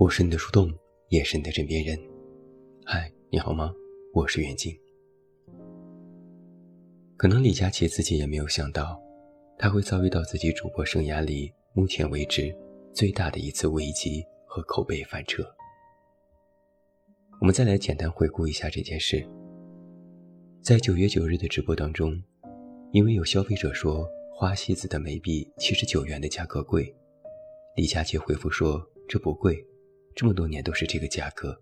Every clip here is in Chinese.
我是你的树洞，也是你的枕边人。嗨，你好吗？我是袁静。可能李佳琦自己也没有想到，他会遭遇到自己主播生涯里目前为止最大的一次危机和口碑翻车。我们再来简单回顾一下这件事。在九月九日的直播当中，因为有消费者说花西子的眉笔七十九元的价格贵，李佳琦回复说这不贵。这么多年都是这个价格。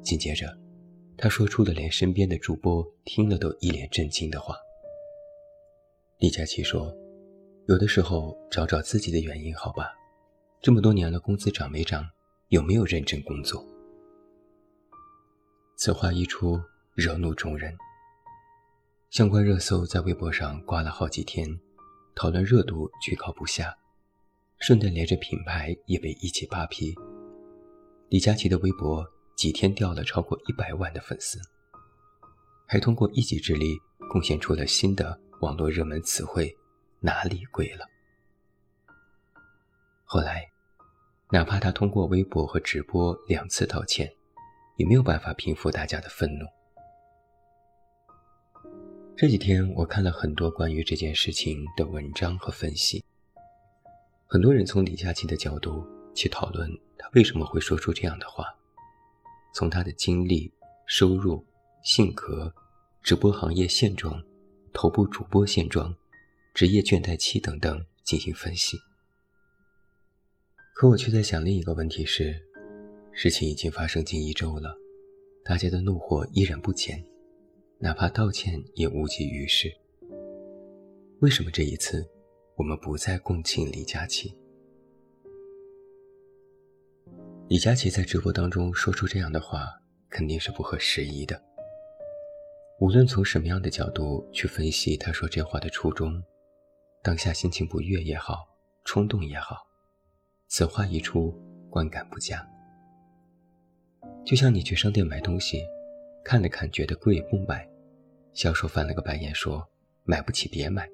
紧接着，他说出了连身边的主播听了都一脸震惊的话。李佳琦说：“有的时候找找自己的原因，好吧？这么多年了，工资涨没涨？有没有认真工作？”此话一出，惹怒众人。相关热搜在微博上挂了好几天，讨论热度居高不下，顺带连着品牌也被一起扒皮。李佳琦的微博几天掉了超过一百万的粉丝，还通过一己之力贡献出了新的网络热门词汇“哪里贵了”。后来，哪怕他通过微博和直播两次道歉，也没有办法平复大家的愤怒。这几天我看了很多关于这件事情的文章和分析，很多人从李佳琦的角度去讨论。他为什么会说出这样的话？从他的经历、收入、性格、直播行业现状、头部主播现状、职业倦怠期等等进行分析。可我却在想另一个问题是：事情已经发生近一周了，大家的怒火依然不减，哪怕道歉也无济于事。为什么这一次我们不再共情李佳琦？李佳琦在直播当中说出这样的话，肯定是不合时宜的。无论从什么样的角度去分析他说这话的初衷，当下心情不悦也好，冲动也好，此话一出，观感不佳。就像你去商店买东西，看了看觉得贵不买，销售翻了个白眼说买不起别买。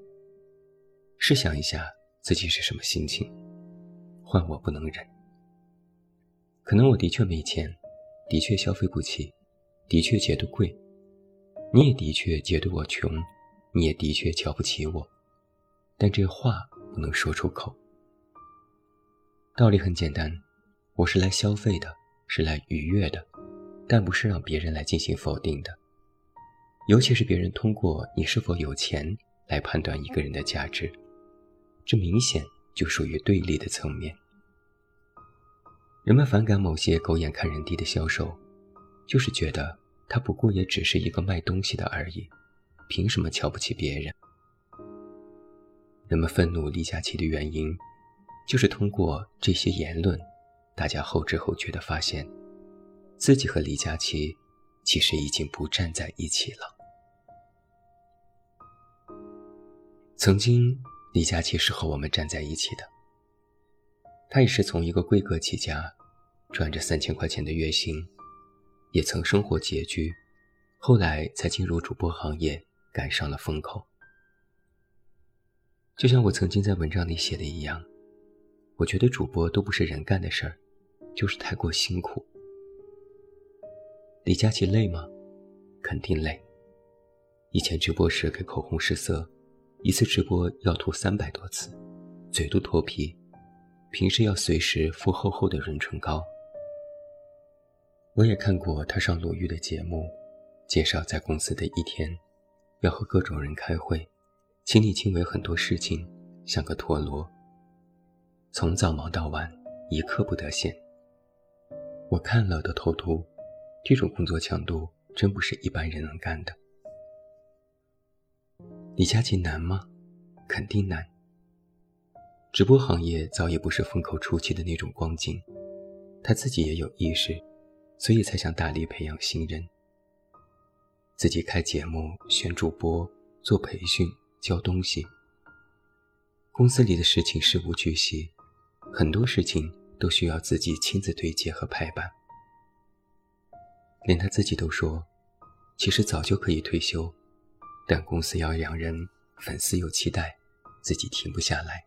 试想一下自己是什么心情，换我不能忍。可能我的确没钱，的确消费不起，的确觉得贵，你也的确觉得我穷，你也的确瞧不起我，但这话不能说出口。道理很简单，我是来消费的，是来愉悦的，但不是让别人来进行否定的。尤其是别人通过你是否有钱来判断一个人的价值，这明显就属于对立的层面。人们反感某些狗眼看人低的销售，就是觉得他不过也只是一个卖东西的而已，凭什么瞧不起别人？人们愤怒李佳琦的原因，就是通过这些言论，大家后知后觉地发现，自己和李佳琦其实已经不站在一起了。曾经，李佳琦是和我们站在一起的，他也是从一个贵客起家。赚着三千块钱的月薪，也曾生活拮据，后来才进入主播行业，赶上了风口。就像我曾经在文章里写的一样，我觉得主播都不是人干的事儿，就是太过辛苦。李佳琦累吗？肯定累。以前直播时给口红试色，一次直播要涂三百多次，嘴都脱皮，平时要随时敷厚厚的润唇膏。我也看过他上鲁豫的节目，介绍在公司的一天，要和各种人开会，亲力亲为很多事情，像个陀螺。从早忙到晚，一刻不得闲。我看了都头秃，这种工作强度真不是一般人能干的。李佳琦难吗？肯定难。直播行业早已不是风口初期的那种光景，他自己也有意识。所以才想大力培养新人，自己开节目、选主播、做培训、教东西。公司里的事情事无巨细，很多事情都需要自己亲自对接和排版。连他自己都说，其实早就可以退休，但公司要养人，粉丝有期待，自己停不下来。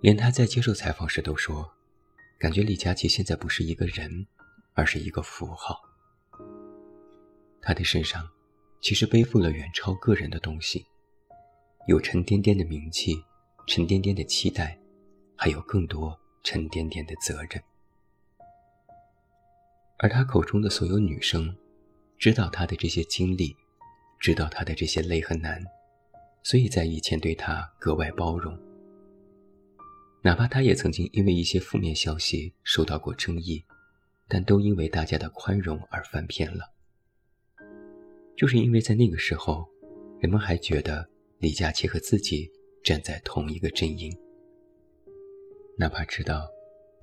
连他在接受采访时都说。感觉李佳琦现在不是一个人，而是一个符号。他的身上其实背负了远超个人的东西，有沉甸甸的名气，沉甸甸的期待，还有更多沉甸甸的责任。而他口中的所有女生，知道他的这些经历，知道他的这些累和难，所以在以前对他格外包容。哪怕他也曾经因为一些负面消息受到过争议，但都因为大家的宽容而翻篇了。就是因为在那个时候，人们还觉得李佳琦和自己站在同一个阵营。哪怕知道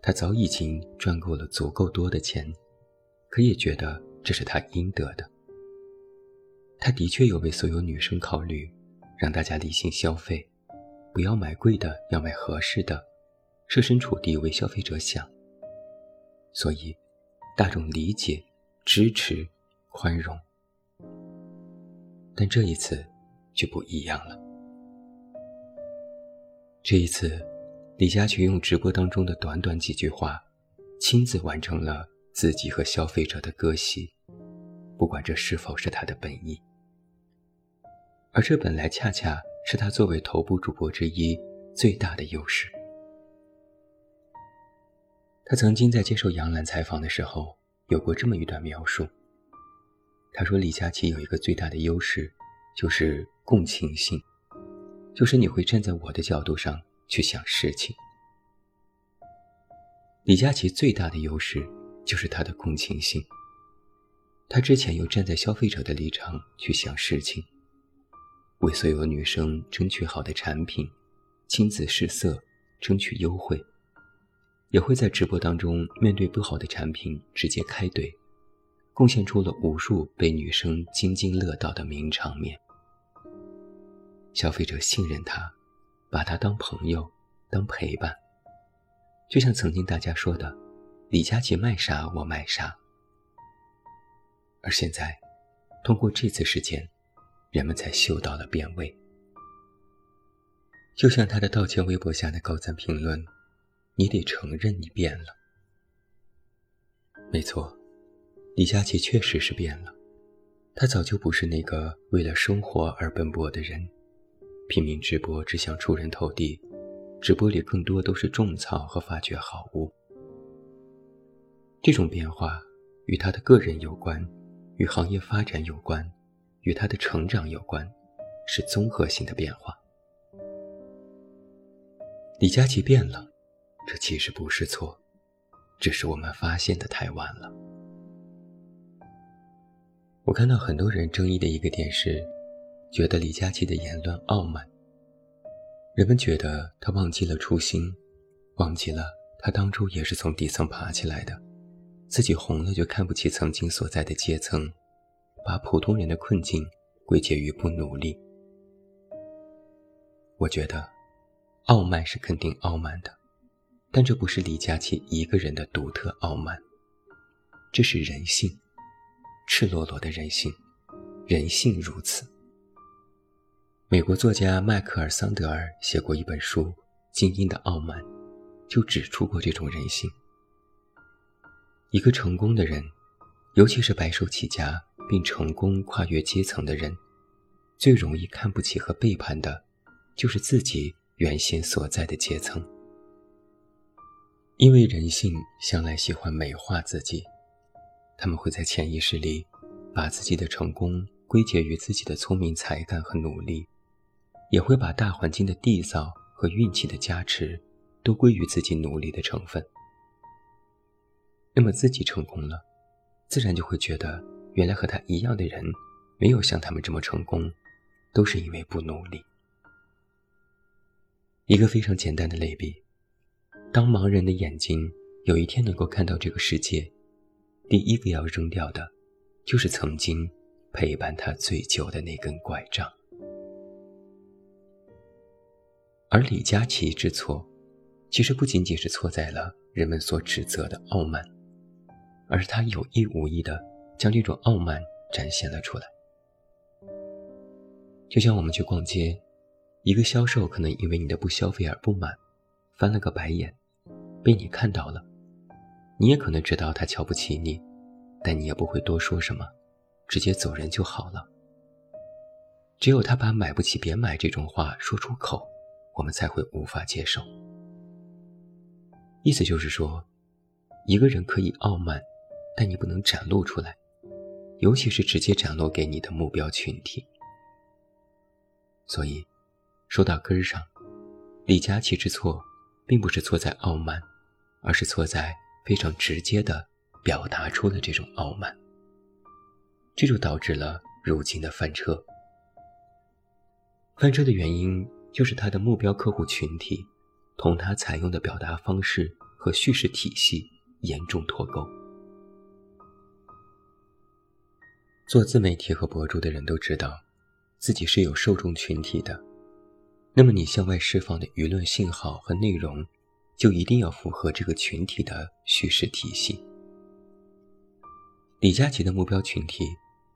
他早已经赚够了足够多的钱，可也觉得这是他应得的。他的确有为所有女生考虑，让大家理性消费。不要买贵的，要买合适的，设身处地为消费者想。所以，大众理解、支持、宽容。但这一次就不一样了。这一次，李佳琦用直播当中的短短几句话，亲自完成了自己和消费者的割席，不管这是否是他的本意。而这本来恰恰。是他作为头部主播之一最大的优势。他曾经在接受杨澜采访的时候有过这么一段描述。他说：“李佳琦有一个最大的优势，就是共情性，就是你会站在我的角度上去想事情。李佳琦最大的优势就是他的共情性。他之前又站在消费者的立场去想事情。”为所有女生争取好的产品，亲自试色，争取优惠，也会在直播当中面对不好的产品直接开怼，贡献出了无数被女生津津乐道的名场面。消费者信任他，把他当朋友，当陪伴，就像曾经大家说的：“李佳琦卖啥我买啥。”而现在，通过这次事件。人们才嗅到了变味。就像他的道歉微博下的高赞评论：“你得承认你变了。”没错，李佳琦确实是变了。他早就不是那个为了生活而奔波的人，拼命直播只想出人头地，直播里更多都是种草和发掘好物。这种变化与他的个人有关，与行业发展有关。与他的成长有关，是综合性的变化。李佳琦变了，这其实不是错，只是我们发现的太晚了。我看到很多人争议的一个点是，觉得李佳琦的言论傲慢。人们觉得他忘记了初心，忘记了他当初也是从底层爬起来的，自己红了就看不起曾经所在的阶层。把普通人的困境归结于不努力，我觉得傲慢是肯定傲慢的，但这不是李佳琦一个人的独特傲慢，这是人性，赤裸裸的人性，人性如此。美国作家迈克尔·桑德尔写过一本书《精英的傲慢》，就指出过这种人性。一个成功的人，尤其是白手起家。并成功跨越阶层的人，最容易看不起和背叛的，就是自己原先所在的阶层。因为人性向来喜欢美化自己，他们会在潜意识里，把自己的成功归结于自己的聪明才干和努力，也会把大环境的缔造和运气的加持，都归于自己努力的成分。那么自己成功了，自然就会觉得。原来和他一样的人，没有像他们这么成功，都是因为不努力。一个非常简单的类比：当盲人的眼睛有一天能够看到这个世界，第一个要扔掉的，就是曾经陪伴他最久的那根拐杖。而李佳琦之错，其实不仅仅是错在了人们所指责的傲慢，而是他有意无意的。将这种傲慢展现了出来，就像我们去逛街，一个销售可能因为你的不消费而不满，翻了个白眼，被你看到了，你也可能知道他瞧不起你，但你也不会多说什么，直接走人就好了。只有他把“买不起别买”这种话说出口，我们才会无法接受。意思就是说，一个人可以傲慢，但你不能展露出来，尤其是直接展露给你的目标群体。所以，说到根儿上，李佳琦之错，并不是错在傲慢，而是错在非常直接的表达出了这种傲慢，这就导致了如今的翻车。翻车的原因就是他的目标客户群体，同他采用的表达方式和叙事体系严重脱钩。做自媒体和博主的人都知道，自己是有受众群体的，那么你向外释放的舆论信号和内容，就一定要符合这个群体的叙事体系。李佳琦的目标群体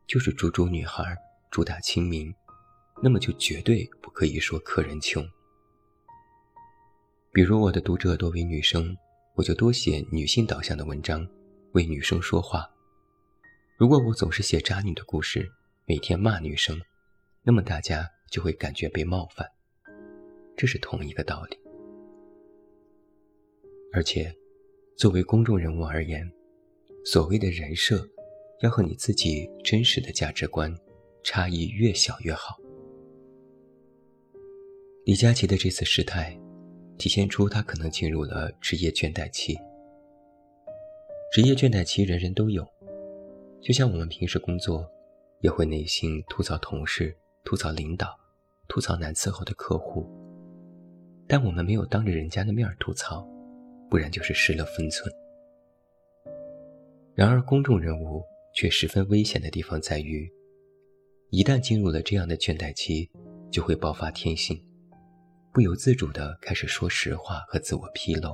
就是猪猪女孩，主打亲民。那么就绝对不可以说客人穷。比如我的读者多为女生，我就多写女性导向的文章，为女生说话。如果我总是写渣女的故事，每天骂女生，那么大家就会感觉被冒犯。这是同一个道理。而且，作为公众人物而言，所谓的人设，要和你自己真实的价值观差异越小越好。李佳琦的这次失态，体现出他可能进入了职业倦怠期。职业倦怠期人人都有，就像我们平时工作，也会内心吐槽同事、吐槽领导、吐槽难伺候的客户，但我们没有当着人家的面吐槽，不然就是失了分寸。然而，公众人物却十分危险的地方在于，一旦进入了这样的倦怠期，就会爆发天性。不由自主地开始说实话和自我披露，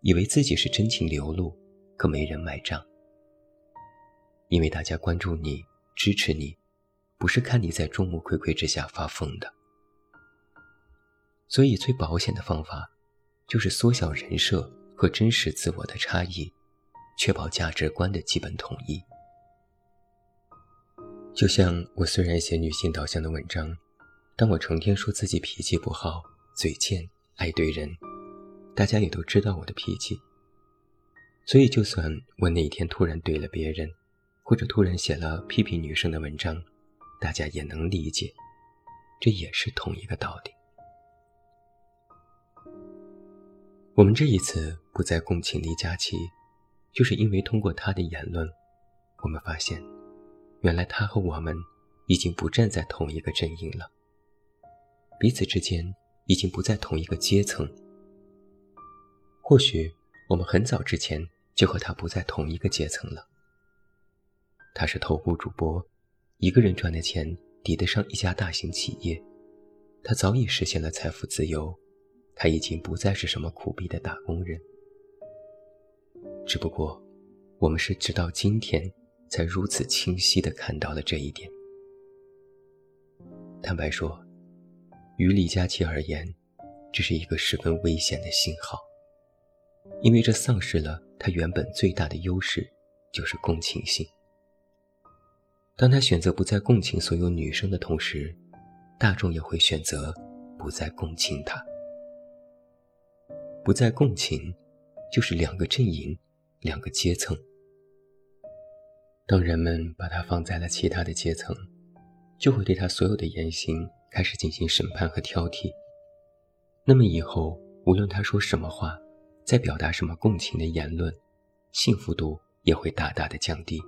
以为自己是真情流露，可没人买账。因为大家关注你、支持你，不是看你在众目睽睽之下发疯的。所以，最保险的方法，就是缩小人设和真实自我的差异，确保价值观的基本统一。就像我虽然写女性导向的文章。但我成天说自己脾气不好、嘴贱、爱怼人，大家也都知道我的脾气。所以，就算我哪天突然怼了别人，或者突然写了批评女生的文章，大家也能理解，这也是同一个道理。我们这一次不再共情李佳琦，就是因为通过他的言论，我们发现，原来他和我们已经不站在同一个阵营了。彼此之间已经不在同一个阶层。或许我们很早之前就和他不在同一个阶层了。他是头部主播，一个人赚的钱抵得上一家大型企业，他早已实现了财富自由，他已经不再是什么苦逼的打工人。只不过，我们是直到今天才如此清晰地看到了这一点。坦白说。于李佳琦而言，这是一个十分危险的信号，因为这丧失了他原本最大的优势，就是共情性。当他选择不再共情所有女生的同时，大众也会选择不再共情他。不再共情，就是两个阵营，两个阶层。当人们把他放在了其他的阶层，就会对他所有的言行。开始进行审判和挑剔，那么以后无论他说什么话，在表达什么共情的言论，幸福度也会大大的降低。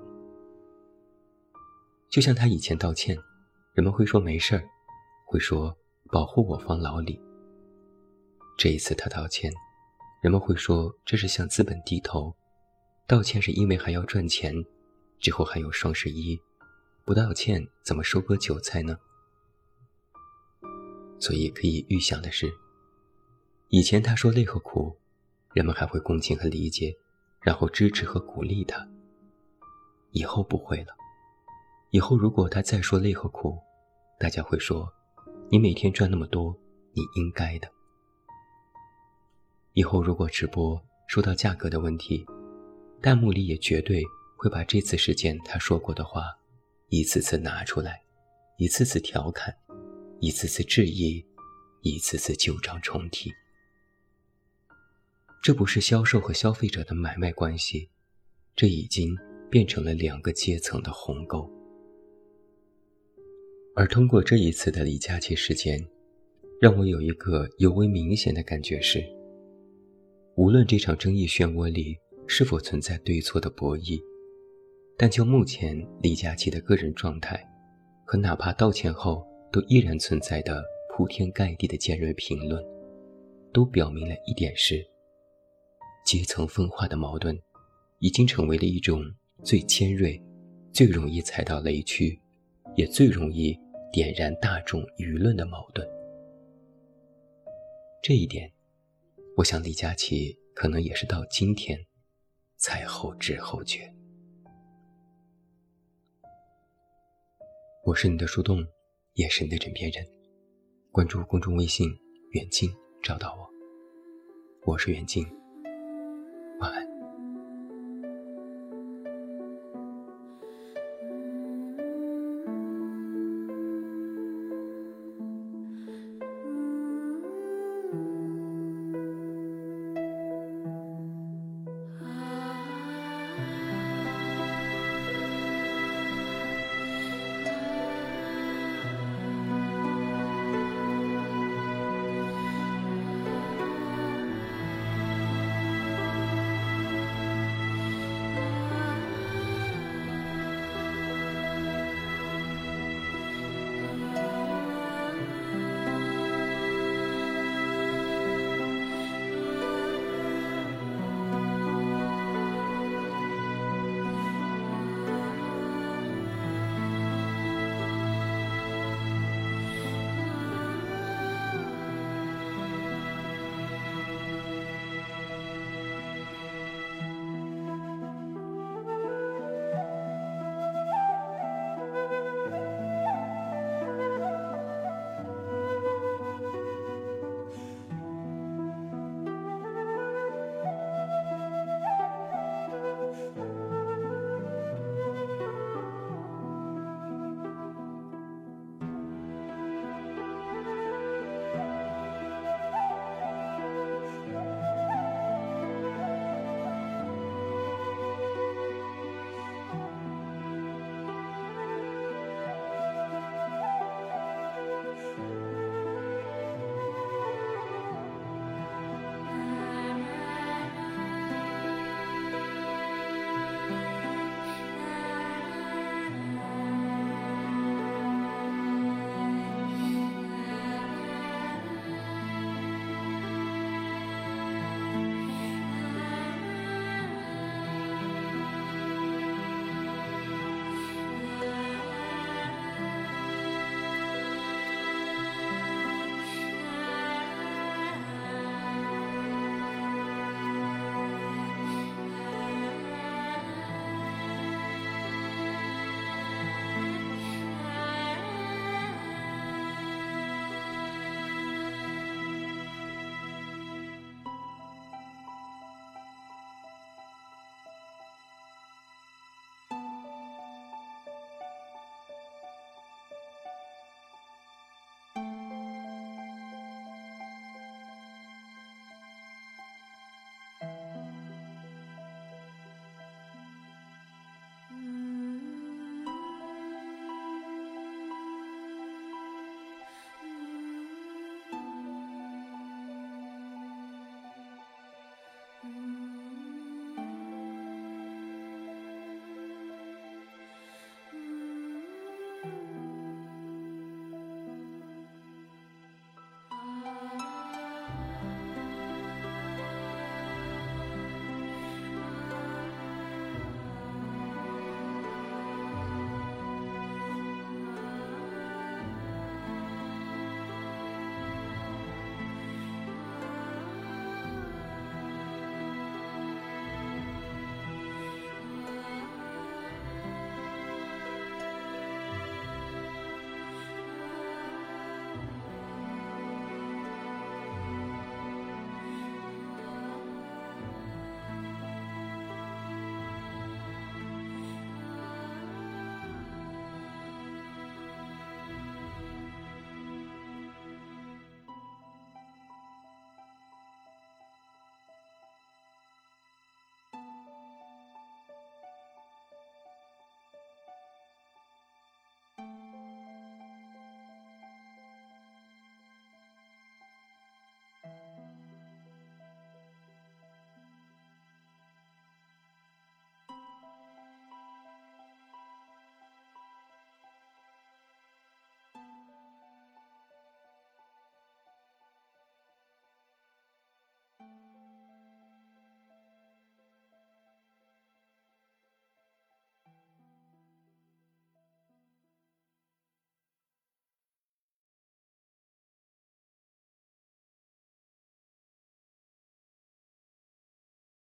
就像他以前道歉，人们会说没事儿，会说保护我方老李。这一次他道歉，人们会说这是向资本低头，道歉是因为还要赚钱，之后还有双十一，不道歉怎么收割韭菜呢？所以可以预想的是，以前他说累和苦，人们还会共情和理解，然后支持和鼓励他。以后不会了，以后如果他再说累和苦，大家会说：“你每天赚那么多，你应该的。”以后如果直播说到价格的问题，弹幕里也绝对会把这次事件他说过的话，一次次拿出来，一次次调侃，一次次质疑，一次次旧账重提。这不是销售和消费者的买卖关系，这已经变成了两个阶层的鸿沟。而通过这一次的李佳琦事件，让我有一个尤为明显的感觉是：无论这场争议漩涡里是否存在对错的博弈，但就目前李佳琦的个人状态，和哪怕道歉后都依然存在的铺天盖地的尖锐评论，都表明了一点是：阶层分化的矛盾，已经成为了一种最尖锐、最容易踩到雷区，也最容易。点燃大众舆论的矛盾，这一点，我想李佳琦可能也是到今天才后知后觉。我是你的树洞，也是你的枕边人。关注公众微信“远近”，找到我。我是远近。